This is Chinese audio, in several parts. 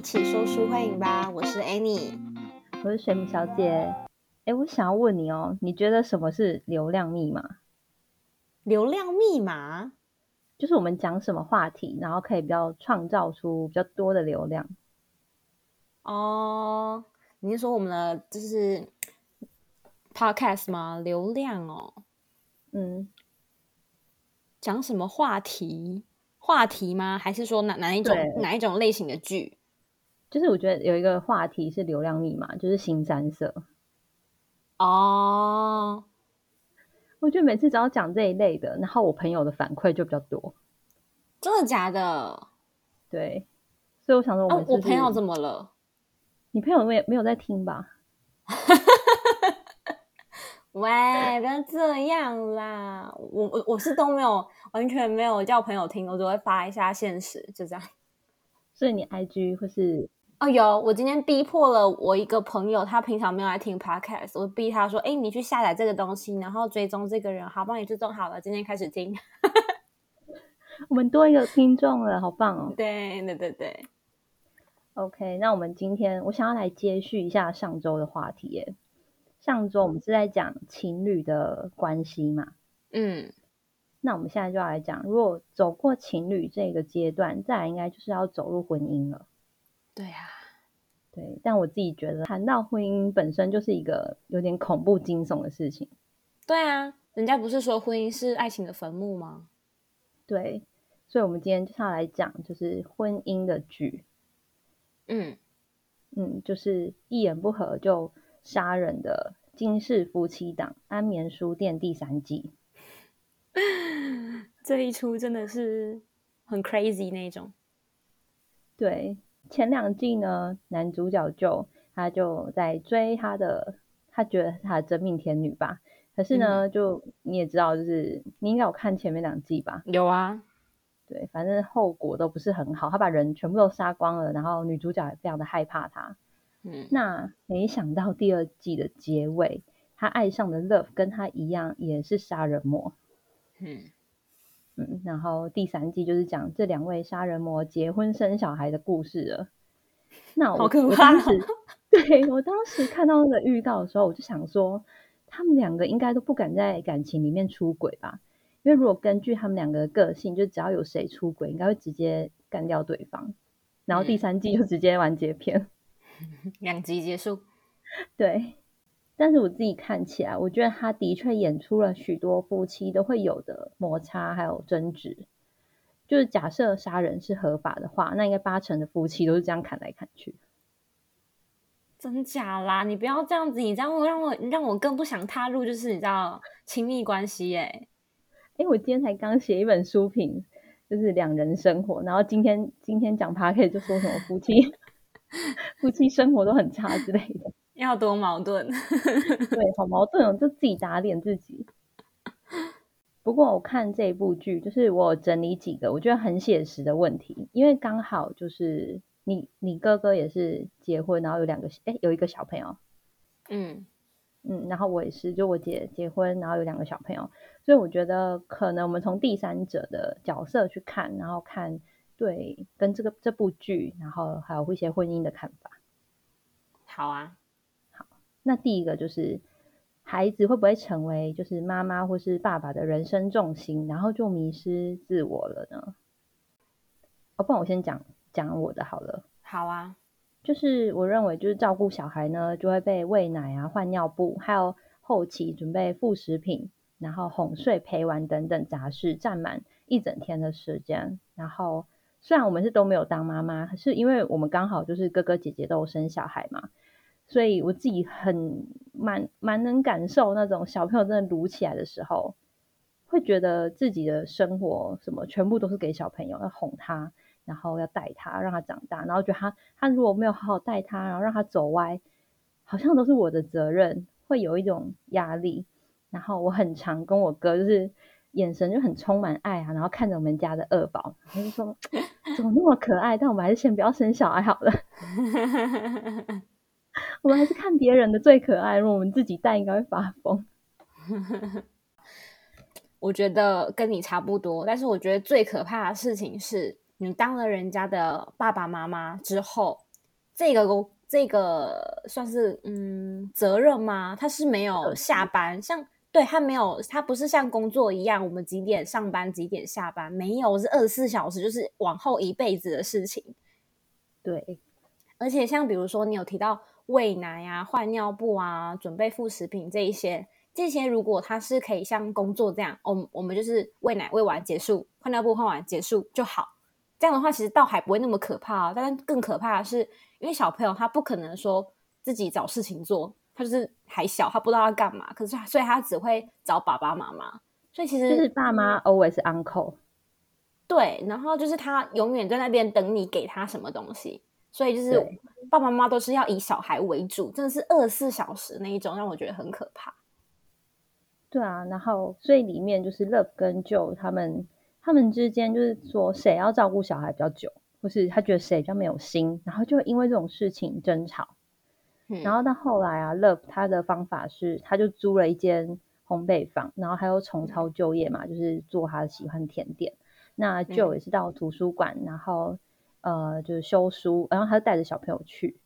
一起说书欢迎吧！我是 Annie，我是水母小姐。哎，我想要问你哦，你觉得什么是流量密码？流量密码就是我们讲什么话题，然后可以比较创造出比较多的流量。哦，你是说我们的就是 podcast 吗？流量哦，嗯，讲什么话题？话题吗？还是说哪哪一种哪一种类型的剧？就是我觉得有一个话题是流量密码，就是新三色。哦，我觉得每次只要讲这一类的，然后我朋友的反馈就比较多。真的假的？对，所以我想说我哦们，是朋友怎么了？你朋友没有没有在听吧？喂，不要这样啦！我我我是都没有，完全没有叫朋友听，我只会发一下现实，就这样。所以你 IG 或是哦，有，我今天逼迫了我一个朋友，他平常没有来听 podcast，我逼他说：“哎，你去下载这个东西，然后追踪这个人，好，帮你追踪好了，今天开始听。我们多一个听众了，好棒哦”。对对对对，OK，那我们今天我想要来接续一下上周的话题耶。上周我们是在讲情侣的关系嘛，嗯，那我们现在就要来讲，如果走过情侣这个阶段，再来应该就是要走入婚姻了。对啊，对，但我自己觉得谈到婚姻本身就是一个有点恐怖惊悚的事情。对啊，人家不是说婚姻是爱情的坟墓吗？对，所以我们今天就是要来讲，就是婚姻的剧，嗯，嗯，就是一言不合就杀人的《金氏夫妻档》安眠书店第三季。这一出真的是很 crazy 那种。对，前两季呢，男主角就他就在追他的，他觉得他的真命天女吧。可是呢，就你也知道，就是你应该有看前面两季吧？有啊，对，反正后果都不是很好，他把人全部都杀光了，然后女主角也非常的害怕他。嗯，那没想到第二季的结尾，他爱上的 Love 跟他一样也是杀人魔。嗯，嗯，然后第三季就是讲这两位杀人魔结婚生小孩的故事了。那我好可我当时 对我当时看到那个预告的时候，我就想说，他们两个应该都不敢在感情里面出轨吧？因为如果根据他们两个的个性，就只要有谁出轨，应该会直接干掉对方。然后第嗯三季就直接完结篇。两集结束。对，但是我自己看起来，我觉得他的确演出了许多夫妻都会有的摩擦还有争执。就是假设杀人是合法的话，那应该八成的夫妻都是这样砍来砍去。真假啦？你不要这样子，你这样会让我让我更不想踏入，就是你知道亲密关系耶。哎，我今天才刚写一本书评，就是两人生活，然后今天今天讲 p a r k 就说什么夫妻 夫妻生活都很差之类的，要多矛盾。对，好矛盾哦，就自己打脸自己。不过我看这部剧，就是我整理几个我觉得很写实的问题，因为刚好就是你你哥哥也是结婚，然后有两个哎有一个小朋友，嗯嗯，然后我也是，就我姐结婚，然后有两个小朋友，所以我觉得可能我们从第三者的角色去看，然后看对跟这个这部剧，然后还有一些婚姻的看法。好啊，那第一个就是孩子会不会成为就是妈妈或是爸爸的人生重心，然后就迷失自我了呢？哦，不然我先讲讲我的好了。好啊，就是我认为，就是照顾小孩呢，就会被喂奶啊、换尿布，还有后期准备副食品，然后哄睡、陪玩等等杂事占满一整天的时间。然后虽然我们是都没有当妈妈，可是因为我们刚好就是哥哥姐姐都有生小孩嘛，所以我自己很蛮蛮能感受那种小朋友真的撸起来的时候，会觉得自己的生活什么全部都是给小朋友，要哄他。然后要带他，让他长大，然后觉得他他如果没有好好带他，然后让他走歪，好像都是我的责任，会有一种压力。然后我很常跟我哥就是眼神就很充满爱啊，然后看着我们家的二宝，他就说 怎么那么可爱，但我们还是先不要生小孩好了，我们还是看别人的最可爱，如果我们自己戴应该会发疯。我觉得跟你差不多，但是我觉得最可怕的事情是你当了人家的爸爸妈妈之后，这个工这个算是嗯责任吗？他是没有下班，像对他没有，他不是像工作一样，我们几点上班几点下班，没有，是二十四小时，就是往后一辈子的事情。对，而且像比如说你有提到喂奶啊、换尿布啊、准备副食品这一些，这些如果他是可以像工作这样，我我们就是喂奶喂完结束，换尿布换完结束就好。这样的话，其实倒还不会那么可怕。但是更可怕的是，因为小朋友他不可能说自己找事情做，他就是还小，他不知道要干嘛。可是所以他只会找爸爸妈妈。所以其实就是爸妈 always uncle。对，然后就是他永远在那边等你给他什么东西。所以就是爸爸妈妈都是要以小孩为主，真的是二十四小时那一种，让我觉得很可怕。对啊，然后所以里面就是 Love 跟 Joe 他们。他们之间就是说谁要照顾小孩比较久，或是他觉得谁比较没有心，然后就因为这种事情争吵。然后到后来啊，Love 他的方法是，他就租了一间烘焙坊，然后还有重操旧业嘛，就是做他喜欢甜点。那 Joe 也是到图书馆，然后呃就是修书，然后他就带着小朋友去。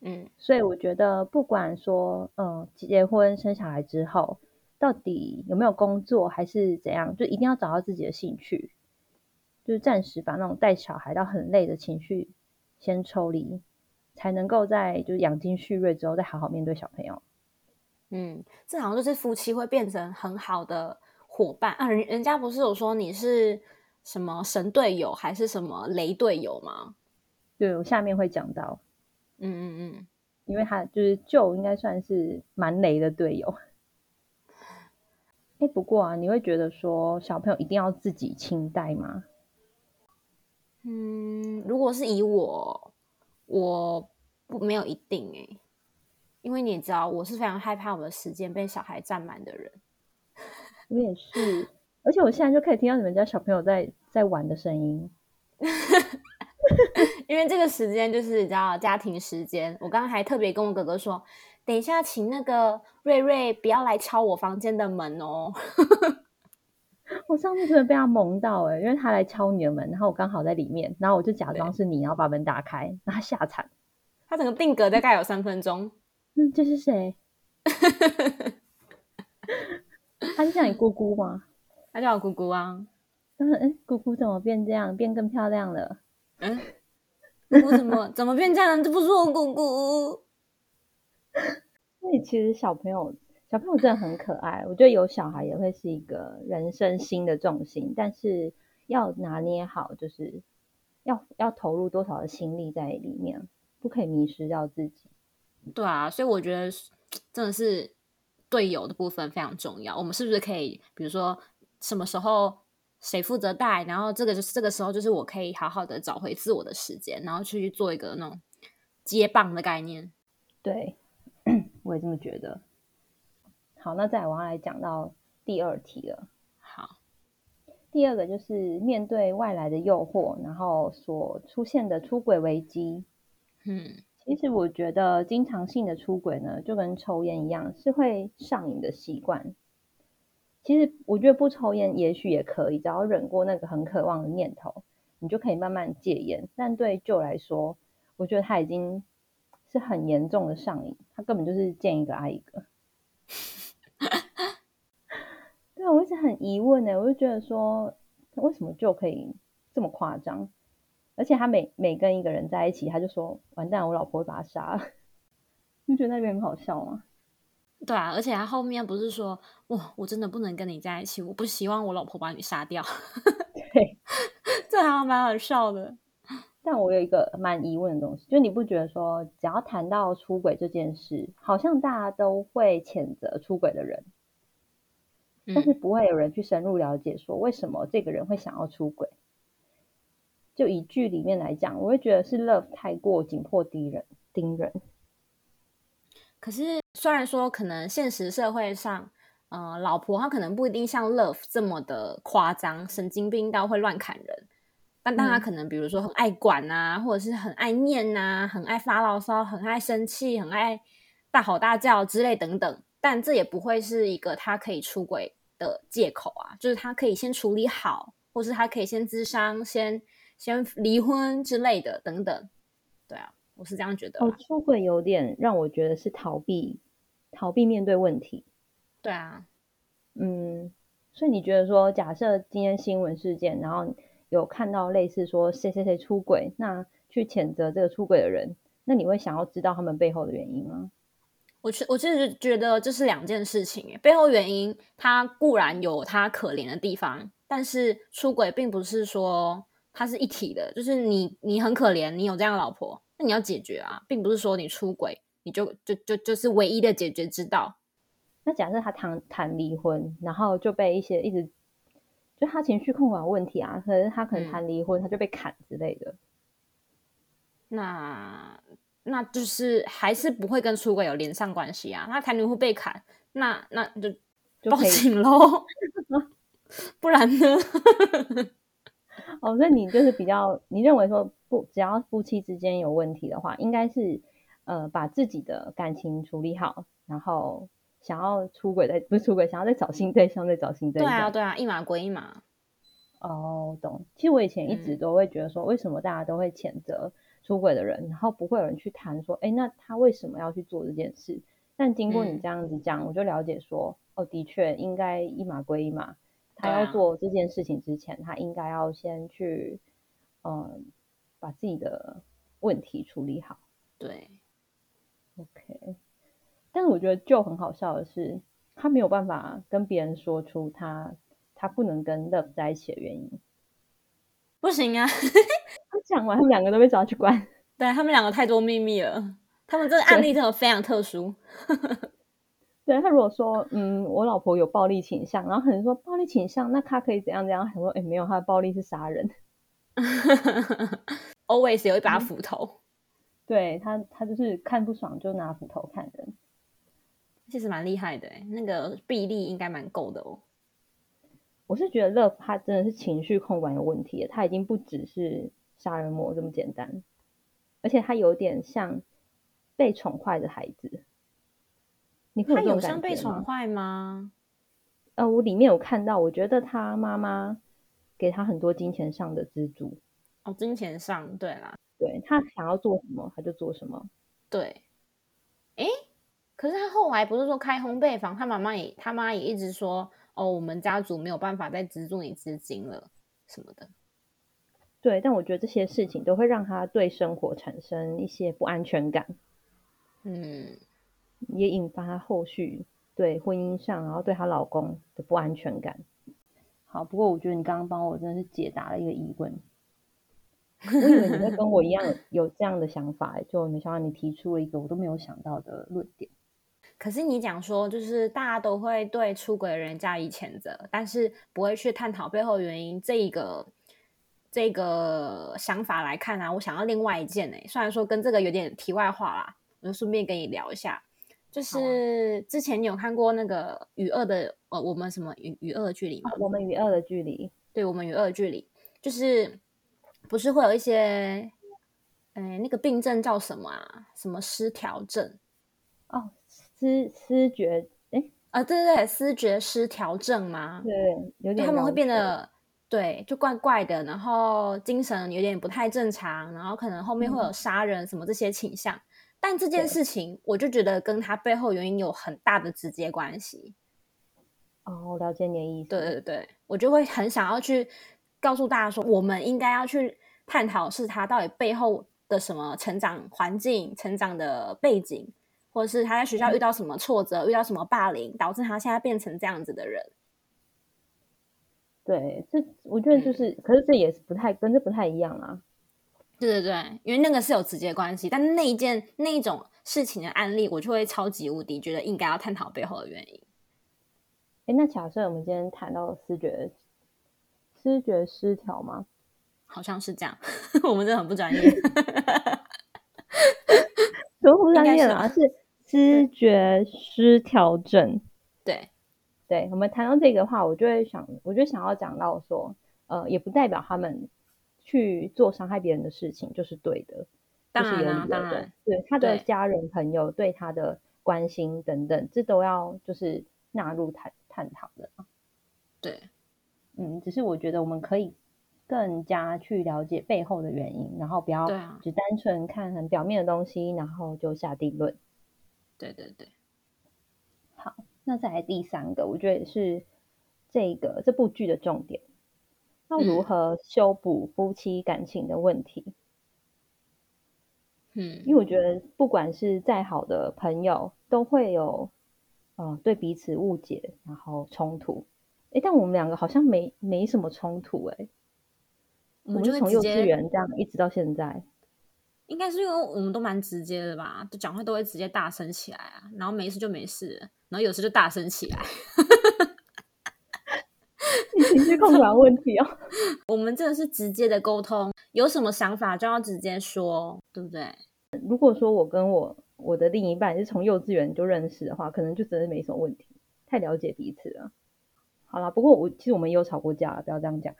嗯，所以我觉得不管说嗯结婚生小孩之后。到底有没有工作还是怎样？就一定要找到自己的兴趣，就是暂时把那种带小孩到很累的情绪先抽离，才能够在就是养精蓄锐之后再好好面对小朋友。嗯，这好像就是夫妻会变成很好的伙伴啊！人人家不是有说你是什么神队友还是什么雷队友吗？对我下面会讲到，嗯嗯嗯，因为他就是就应该算是蛮雷的队友。哎，不过啊，你会觉得说小朋友一定要自己清带吗？嗯，如果是以我，我不没有一定哎，因为你也知道，我是非常害怕我的时间被小孩占满的人。我也是，而且我现在就可以听到你们家小朋友在在玩的声音，因为这个时间就是你知道家庭时间。我刚刚还特别跟我哥哥说。等一下，请那个瑞瑞不要来敲我房间的门哦。我上次真的被他萌到哎，因为他来敲你的门，然后我刚好在里面，然后我就假装是你，然后把门打开，然后吓惨。他整个定格大概有三分钟。嗯，这是谁？他是叫你姑姑吗？他叫我姑姑啊。嗯嗯，姑姑怎么变这样，变更漂亮了？嗯，姑姑怎么怎么变这样？这不是我姑姑。所以其实小朋友，小朋友真的很可爱。我觉得有小孩也会是一个人生新的重心，但是要拿捏好，就是要要投入多少的心力在里面，不可以迷失掉自己。对啊，所以我觉得真的是队友的部分非常重要。我们是不是可以，比如说什么时候谁负责带，然后这个就是这个时候就是我可以好好的找回自我的时间，然后去做一个那种接棒的概念。对。我也这么觉得。好，那再我要来讲到第二题了。好，第二个就是面对外来的诱惑，然后所出现的出轨危机。嗯，其实我觉得经常性的出轨呢，就跟抽烟一样，是会上瘾的习惯。其实我觉得不抽烟也许也可以，只要忍过那个很渴望的念头，你就可以慢慢戒烟。但对舅来说，我觉得他已经。是很严重的上瘾，他根本就是见一个爱一个。对啊，我一直很疑问呢，我就觉得说，为什么就可以这么夸张？而且他每每跟一个人在一起，他就说完蛋，我老婆会把他杀了。你觉得那边很好笑吗？对啊，而且他后面不是说，哇，我真的不能跟你在一起，我不希望我老婆把你杀掉。对，这还蛮好笑的。但我有一个蛮疑问的东西，就你不觉得说，只要谈到出轨这件事，好像大家都会谴责出轨的人，但是不会有人去深入了解说为什么这个人会想要出轨。就以剧里面来讲，我会觉得是 Love 太过紧迫盯人盯人。可是虽然说可能现实社会上，呃，老婆她可能不一定像 Love 这么的夸张，神经病到会乱砍人。但但他可能，比如说很爱管啊，或者是很爱念呐，很爱发牢骚，很爱生气，很爱大吼大叫之类等等。但这也不会是一个他可以出轨的借口啊，就是他可以先处理好，或是他可以先自伤，先先离婚之类的等等。对啊，我是这样觉得。哦，出轨有点让我觉得是逃避，逃避面对问题。对啊，嗯，所以你觉得说，假设今天新闻事件，然后有看到类似说谁谁谁出轨，那去谴责这个出轨的人，那你会想要知道他们背后的原因吗？我其我其实觉得这是两件事情，背后原因他固然有他可怜的地方，但是出轨并不是说它是一体的，就是你你很可怜，你有这样的老婆，那你要解决啊，并不是说你出轨你就就就就是唯一的解决之道。那假设他谈谈离婚，然后就被一些一直就他情绪控管问题啊，可能他可能谈离婚，他就被砍之类的，那。那就是还是不会跟出轨有连上关系啊？那谈离婚被砍，那那就报警喽 不然呢？哦，那你就是比较，你认为说不，只要夫妻之间有问题的话，应该是呃把自己的感情处理好，然后想要出轨的不是出轨，想要再找新对象，再找新对象。对啊，对啊，一码归一码。哦，懂。其实我以前一直都会觉得说，为什么大家都会谴责？出轨的人，然后不会有人去谈说，哎，那他为什么要去做这件事？但经过你这样子讲，我就了解说，哦，的确应该一码归一码。他要做这件事情之前，他应该要先去，嗯，把自己的问题处理好。对，OK。但是我觉得就很好笑的是，他没有办法跟别人说出他他不能跟 Love 在一起的原因。不行啊！他讲完，他们两个都被抓去关。对他们两个太多秘密了，他们这个案例真的非常特殊。对他如果说，嗯，我老婆有暴力倾向，然后可能说暴力倾向，那他可以怎样怎样？他说，哎，没有，他的暴力是杀人。Always 有一把斧头。对他，他就是看不爽就拿斧头砍人，其实蛮厉害的，那个臂力应该蛮够的哦。我是觉得乐他真的是情绪控管有问题，他已经不只是杀人魔这么简单，而且他有点像被宠坏的孩子。你他有像被宠坏吗？呃，我里面有看到，我觉得他妈妈给他很多金钱上的资助。哦，金钱上，对啦，对他想要做什么他就做什么。对，哎，可是他后来不是说开烘焙坊，他妈妈也他妈也一直说。哦，我们家族没有办法再资助你资金了，什么的。对，但我觉得这些事情都会让他对生活产生一些不安全感。嗯，也引发她后续对婚姻上，然后对她老公的不安全感。好，不过我觉得你刚刚帮我真的是解答了一个疑问。我以为你会跟我一样有这样的想法，就没想到你提出了一个我都没有想到的论点。可是你讲说，就是大家都会对出轨的人加以谴责，但是不会去探讨背后原因。这一个这个想法来看啊，我想要另外一件呢。虽然说跟这个有点题外话啦，我就顺便跟你聊一下。就是之前你有看过那个与恶的呃，我们什么与与恶的距离吗？我们与恶的距离，对，我们与恶的距离，就是不是会有一些，哎，那个病症叫什么啊？什么失调症？哦。思思觉，哎啊，对对对，思觉失调症吗？对，有点他们会变得对，就怪怪的，然后精神有点不太正常，然后可能后面会有杀人什么这些倾向。但这件事情，我就觉得跟他背后原因有很大的直接关系。哦，我了解你的意思。对对对，我就会很想要去告诉大家说，我们应该要去探讨是他到底背后的什么成长环境、成长的背景。或者是他在学校遇到什么挫折，遇到什么霸凌，导致他现在变成这样子的人。对，这我觉得就是，可是这也是不太跟这不太一样啊。对对对，因为那个是有直接关系，但那一件那一种事情的案例，我就会超级无敌觉得应该要探讨背后的原因。哎，那假设我们今天谈到视觉视觉失调吗？好像是这样，我们真的很不专业。都不专业啊，是。知觉失调症，对，对我们谈到这个话，我就会想，我就想要讲到说，呃，也不代表他们去做伤害别人的事情就是对的，当然，当然，对他的家人朋友对他的关心等等，这都要就是纳入探探讨的。对，嗯，只是我觉得我们可以更加去了解背后的原因，然后不要只单纯看很表面的东西，然后就下定论。对对对，好那再来第三个，我觉得也是这个这部剧的重点，要如嗯何修补夫妻感情的问题。嗯因为我觉得不管是再好的朋友，都会有呃对彼此误解，然后冲突。诶，但我们两个好像没没什么冲突诶，我们就从幼稚园这样一直到现在。应该是因为我们都蛮直接的吧，就讲话都会直接大声起来啊，然后没事就没事，然后有事就大声起来。你情绪控管问题哦。我们这个是直接的沟通，有什么想法就要直接说，对不对？如果说我跟我我的另一半是从幼稚园就认识的话，可能就真的没什么问题，太了解彼此了。好啦，不过我其实我们也有吵过架，不要这样讲。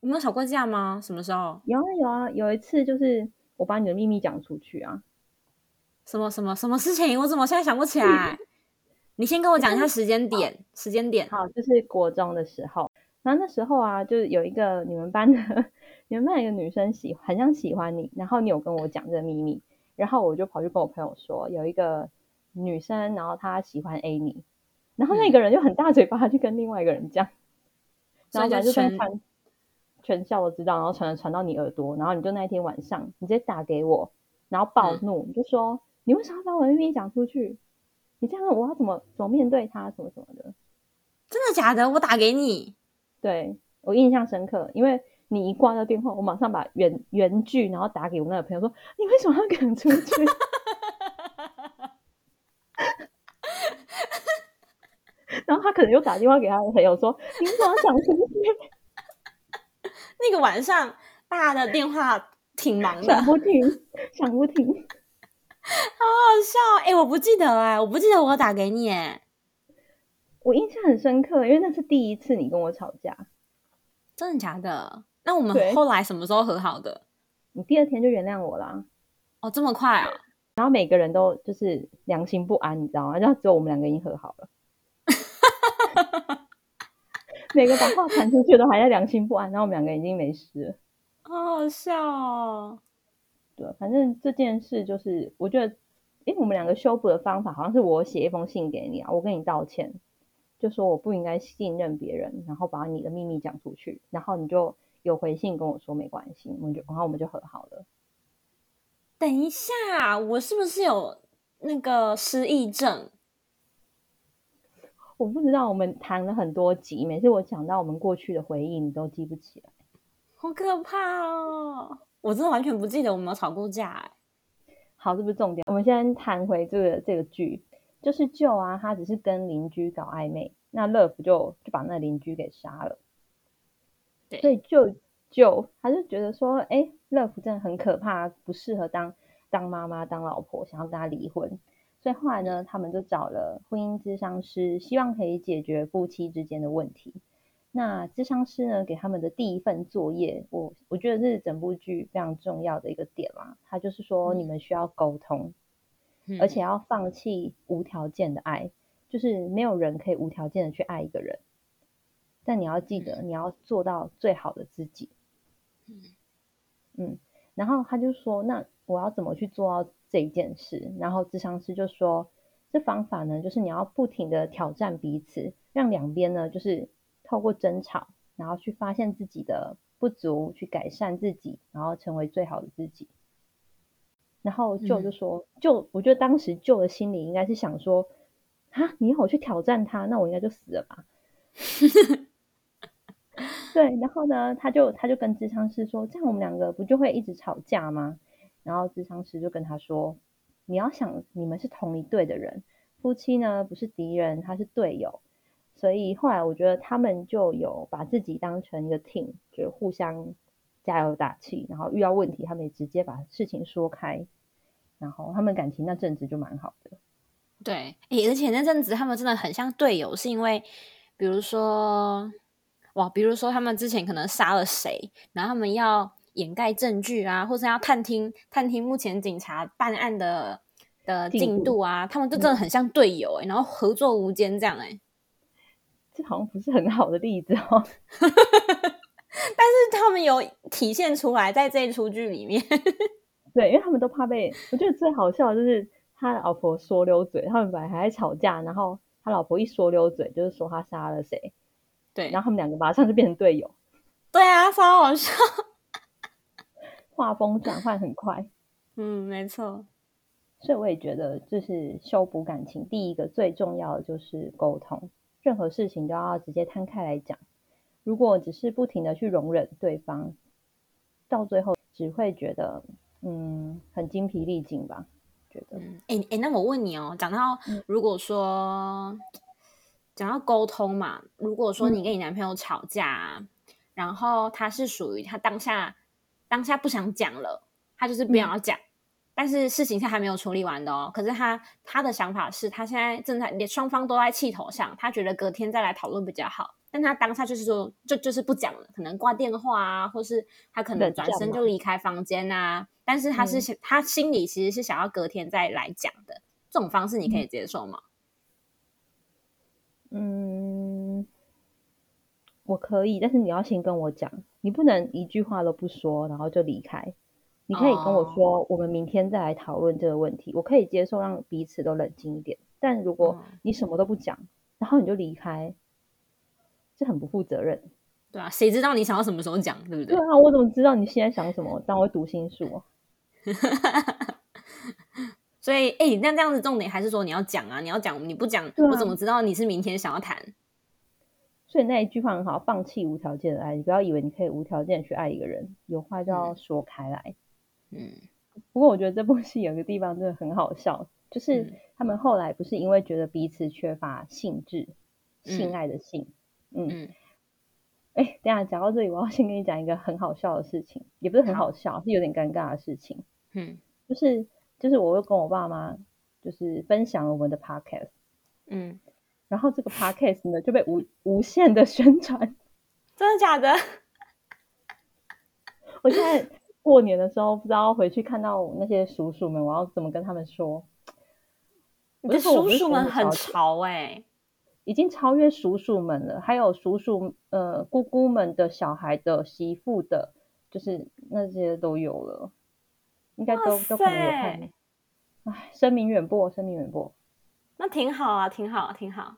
我们有吵过架吗？什么时候？有啊有啊，有一次就是我把你的秘密讲出去啊，什么什么什么事情？我怎么现在想不起来？你先跟我讲一下时间点，时间点。好，就是国中的时候，然后那时候啊，就是有一个你们班的你们班有一个女生喜很像喜欢你，然后你有跟我讲这个秘密，然后我就跑去跟我朋友说，有一个女生，然后她喜欢 A 你，然后那个人就很大嘴巴去跟另外一个人讲，然后所以就全反正就传全校都知道，然后传传到你耳朵，然后你就那一天晚上你直接打给我，然后暴嗯怒，你就说你为什么要把我的秘密讲出去？你这样我要怎么怎么面对他什么什么的。真的假的？我打给你，对我印象深刻，因为你一挂掉电话，我马上把原原句，然后打给我那个朋友说：“你为什么要赶出去？” 然后他可能又打电话给他的朋友说：“你为什么要讲出去？那个晚上大家的电话挺忙的，想不停，想不停。好好笑。哎、我不记得哎、我不记得我有打给你哎，”我印象很深刻，因为那是第一次你跟我吵架，真的假的？那我们对后来什么时候和好的？你第二天就原谅我啦。哦，这么快啊？然后每个人都就是良心不安，你知道吗？然后只有我们两个已经和好了。每个把话传出去都还在良心不安，然后我们两个已经没事了。好好笑哦。对，反正这件事就是，我觉得，因为我们两个修补的方法好像是我写一封信给你啊，我跟你道歉，就说我不应该信任别人，然后把你的秘密讲出去，然后你就有回信跟我说没关系，我们就然后我们就和好了。等一下，我是不是有那个失忆症？我不知道我们谈了很多集，每次我讲到我们过去的回忆，你都记不起来。好可怕哦！我真的完全不记得我们有吵过架哎。好，这不是重点。我们先谈回这个这个剧，就是舅啊，他只是跟邻居搞暧昧，那乐福就就把那邻居给杀了。对所以舅舅他就觉得说，哎，乐福真的很可怕，不适合当当妈妈、当老婆，想要跟他离婚。所以后来呢，他们就找了婚姻咨商师，希望可以解决夫妻之间的问题。那咨商师呢，给他们的第一份作业，我我觉得这是整部剧非常重要的一个点啦。他就是说，你们需要沟通，嗯而且要放弃无条件的爱，就是没有人可以无条件的去爱一个人，但你要记得，你要做到最好的自己。嗯，然后他就说，那我要怎么去做到这一件事？然后智商师就说，这方法呢，就是你要不停的挑战彼此，让两边呢，就是透过争吵，然后去发现自己的不足，去改善自己，然后成为最好的自己。然后舅就说，舅，我觉得当时舅的心里应该是想说，啊，你要我去挑战他，那我应该就死了吧？对，然后呢，他就他就跟智商师说，这样我们两个不就会一直吵架吗？然后智商师就跟他说，你要想你们是同一队的人，夫妻呢不是敌人，他是队友。所以后来我觉得他们就有把自己当成一个 team，就互相加油打气，然后遇到问题他们也直接把事情说开，然后他们感情那阵子就蛮好的。对，诶，而且那阵子他们真的很像队友，是因为比如说，哇，比如说他们之前可能杀了谁，然后他们要掩盖证据啊，或者要探听探听目前警察办案的的进度啊，他们就真的很像队友诶，然后合作无间这样诶。这好像不是很好的例子哦。但是他们有体现出来在这一出剧里面，对，因为他们都怕被。我觉得最好笑的就是他老婆说溜嘴，他们本来还在吵架，然后他老婆一说溜嘴，就是说他杀了谁，对，然后他们两个马上就变成队友。对啊，超好笑，画风转换很快。嗯，没错。所以我也觉得，就是修补感情，第一个最重要的就是沟通，任何事情都要直接摊开来讲。如果只是不停的去容忍对方，到最后只会觉得，嗯，很精疲力尽吧？觉得。哎哎，那我问你哦，讲到如果说讲到沟通嘛，如果说你跟你男朋友吵架，然后他是属于他当下当下不想讲了，他就是不想要讲。但是事情是还没有处理完的哦。可是他他的想法是他现在正在，连双方都在气头上，他觉得隔天再来讨论比较好。但他当下就是说，就就是不讲了，可能挂电话啊，或是他可能转身就离开房间啊。但是他是想，他心里其实是想要隔天再来讲的。这种方式你可以接受吗？嗯，我可以，但是你要先跟我讲，你不能一句话都不说，然后就离开。你可以跟我说，我们明天再来讨论这个问题。我可以接受让彼此都冷静一点，但如果你什么都不讲，然后你就离开，这很不负责任。对啊，谁知道你想要什么时候讲，对不对？对啊，我怎么知道你现在想什么？当我读心术。所以，哎，那这样子重点还是说你要讲啊，你要讲，你不讲，我怎么知道你是明天想要谈？所以那一句话很好，放弃无条件的爱。你不要以为你可以无条件去爱一个人，有话就要说开来。嗯，不过我觉得这部戏有个地方真的很好笑，就是他们后来不是因为觉得彼此缺乏性质、性爱的性，嗯，哎，等下讲到这里，我要先跟你讲一个很好笑的事情，也不是很好笑，是有点尴尬的事情。嗯，就是就是我又跟我爸妈就是分享了我们的 podcast，嗯，然后这个 podcast 呢就被无无限的宣传，真的假的？我现在。过年的时候，不知道回去看到那些叔叔们，我要怎么跟他们说？你的叔叔们很潮哎，已经超越叔叔们了。还有叔叔呃姑姑们的小孩的媳妇的，就是那些都有了，应该都都可能有看。哎，声名远播，声名远播，那挺好啊，挺好，挺好。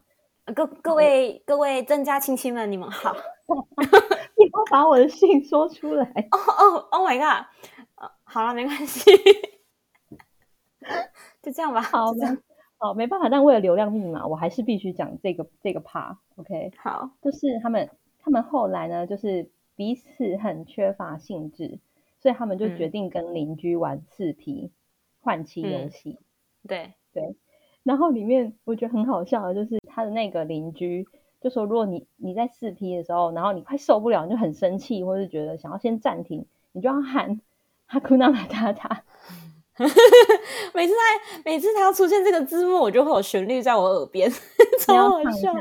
各各位各位郑家亲戚们，你们好。你要把我的信说出来 哦哦，Oh my god！好了，没关系，就这样吧。好的，好，没办法，但为了流量密码，我还是必须讲这个这个 part。OK，好，就是他们他们后来呢，就是彼此很缺乏兴致，所以他们就决定跟邻居玩四 P 换妻游戏。对对，然后里面我觉得很好笑的，就是他的那个邻居。就说，如果你你在四 P 的时候，然后你快受不了，你就很生气，或是觉得想要先暂停，你就要喊 哈库纳马塔塔。每次他每次他出现这个字幕，我就会有旋律在我耳边，超好笑，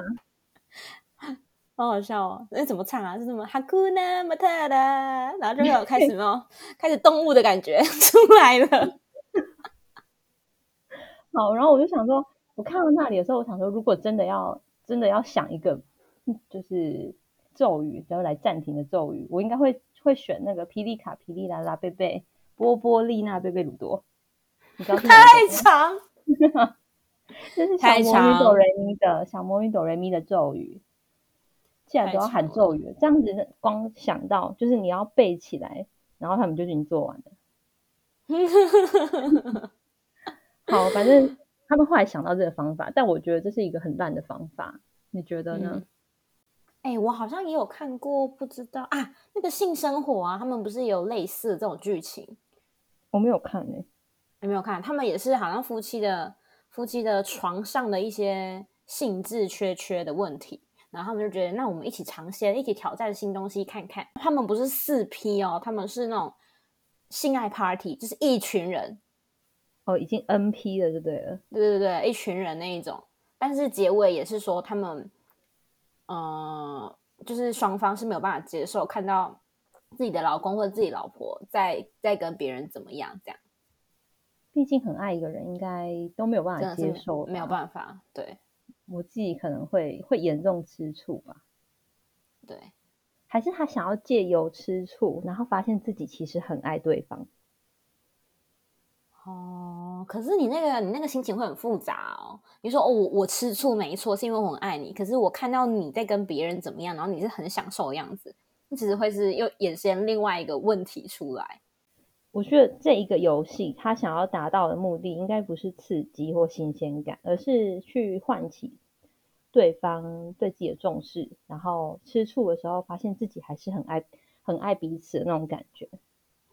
好好笑哦！那怎么唱啊？是什么哈库纳马塔塔？然后就会有开始有 开始动物的感觉出来了。好，然后我就想说，我看到那里的时候，我想说，如果真的要。真的要想一个，就是咒语，然后来暂停的咒语，我应该会会选那个霹雳卡、霹雳拉拉贝贝、波波丽娜贝贝鲁多。你知道太长，这是小魔女哆瑞咪的小魔女哆瑞咪的咒语。现在都要喊咒语，这样子光想到就是你要背起来，然后他们就已经做完了。好，反正。他们后来想到这个方法，但我觉得这是一个很烂的方法，你觉得呢？哎，我好像也有看过，不知道啊，那个性生活啊，他们不是有类似这种剧情？我没有看呢，有没有看？他们也是好像夫妻的夫妻的床上的一些性质缺缺的问题，然后他们就觉得，那我们一起尝鲜，一起挑战新东西看看。他们不是四批哦，他们是那种性爱 party，就是一群人。哦，已经 N P 了，就对了。对对对，一群人那一种，但是结尾也是说他们，呃，就是双方是没有办法接受看到自己的老公或者自己老婆在在跟别人怎么样这样。毕竟很爱一个人，应该都没有办法接受，没有办法。对，我自己可能会会严重吃醋吧。对，还是他想要借由吃醋，然后发现自己其实很爱对方？哦，可是你那个你那个心情会很复杂哦。你说哦，我我吃醋没错，是因为我很爱你。可是我看到你在跟别人怎么样，然后你是很享受的样子，那其实会是又衍生另外一个问题出来。我觉得这一个游戏，他想要达到的目的，应该不是刺激或新鲜感，而是去唤起对方对自己的重视，然后吃醋的时候，发现自己还是很爱很爱彼此的那种感觉。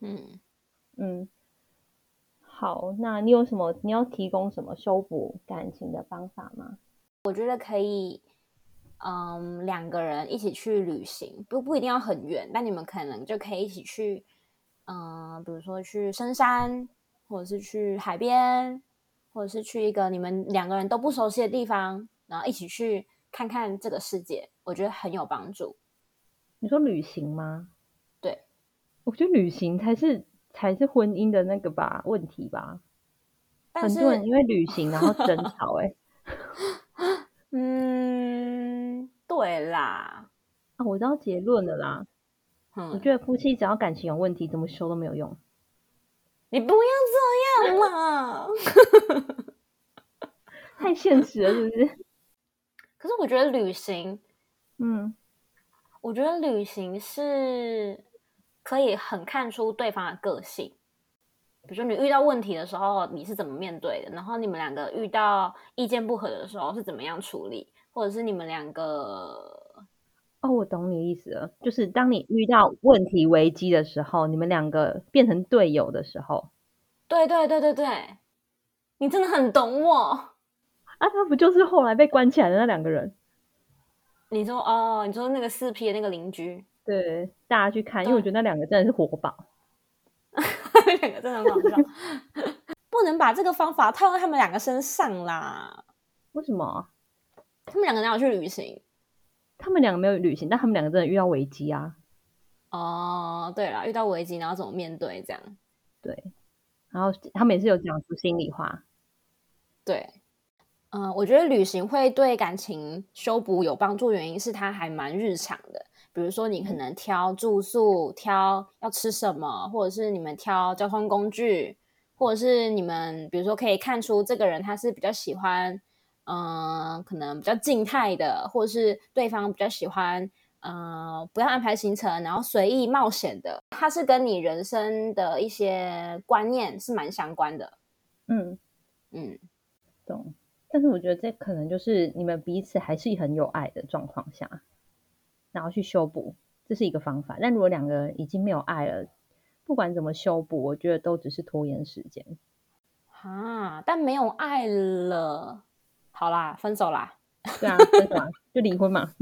嗯嗯。好，那你有什么？你要提供什么修补感情的方法吗？我觉得可以，嗯，两个人一起去旅行，不不一定要很远，但你们可能就可以一起去，嗯，比如说去深山，或者是去海边，或者是去一个你们两个人都不熟悉的地方，然后一起去看看这个世界，我觉得很有帮助。你说旅行吗？对，我觉得旅行才是。才是婚姻的那个吧问题吧，很多人因为旅行然后争吵哎，嗯，对啦，啊，我知道结论了啦，嗯，我觉得夫妻只要感情有问题，怎么修都没有用，你不要这样嘛，太现实了是不是？可是我觉得旅行，嗯，我觉得旅行是。可以很看出对方的个性，比如说你遇到问题的时候你是怎么面对的，然后你们两个遇到意见不合的时候是怎么样处理，或者是你们两个……哦，我懂你意思了，就是当你遇到问题危机的时候，你们两个变成队友的时候，对对对对对，你真的很懂我啊！他不就是后来被关起来的那两个人？你说哦，你说那个四 P 的那个邻居。对，大家去看，因为我觉得那两个真的是活宝，那两个真的很好笑。不能把这个方法套在他们两个身上啦。为什么？他们两个哪有去旅行？他们两个没有旅行，但他们两个真的遇到危机啊。哦，对了，遇到危机，然后怎么面对？这样。对，然后他们也是有讲出心里话。对，嗯，我觉得旅行会对感情修补有帮助，原因是它还蛮日常的。比如说，你可能挑住宿，挑要吃什么，或者是你们挑交通工具，或者是你们，比如说可以看出这个人他是比较喜欢，嗯，可能比较静态的，或者是对方比较喜欢，嗯，不要安排行程，然后随意冒险的，它是跟你人生的一些观念是蛮相关的。嗯嗯，懂。但是我觉得这可能就是你们彼此还是很有爱的状况下。然后去修补，这是一个方法。但如果两个人已经没有爱了，不管怎么修补，我觉得都只是拖延时间。啊！但没有爱了，好啦，分手啦。对啊，分手就离婚嘛。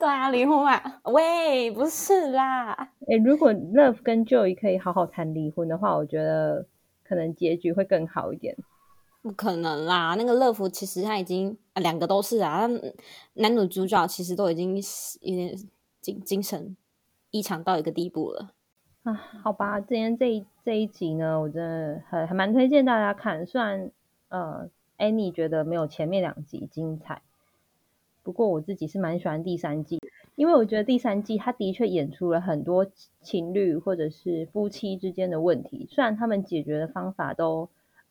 对啊，离婚嘛。喂，不是啦。哎，如果 Love 跟 Joy 可以好好谈离婚的话，我觉得可能结局会更好一点。不可能啦！那个乐福其实他已经啊，两个都是啊，男女主角其实都已经有点精精神异常到一个地步了啊。好吧，今天这一这一集呢，我真的还还蛮推荐大家看。虽然呃，Annie 觉得没有前面两集精彩，不过我自己是蛮喜欢第三季，因为我觉得第三季他的确演出了很多情侣或者是夫妻之间的问题，虽然他们解决的方法都。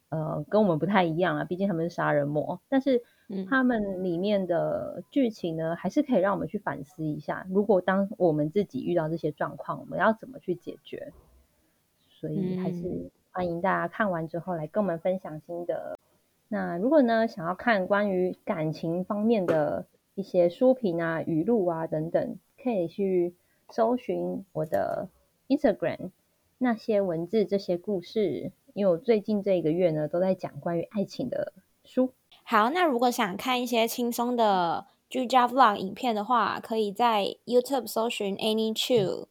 呃，跟我们不太一样啊，毕竟他们是杀人魔。但是他们里面的剧情呢，还是可以让我们去反思一下，如果当我们自己遇到这些状况，我们要怎么去解决？所以还是欢迎大家看完之后来跟我们分享心得。那如果呢，想要看关于感情方面的一些书评啊、语录啊等等，可以去搜寻我的 Instagram 那些文字、这些故事。因为我最近这一个月呢，都在讲关于爱情的书。好，那如果想看一些轻松的居家 vlog 影片的话，可以在 YouTube 搜寻 Annie Chu。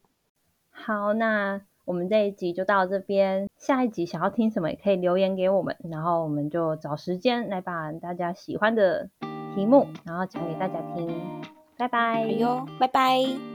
好，那我们这一集就到这边。下一集想要听什么，也可以留言给我们，然后我们就找时间来把大家喜欢的题目，然后讲给大家听。拜拜。哎呦，拜拜。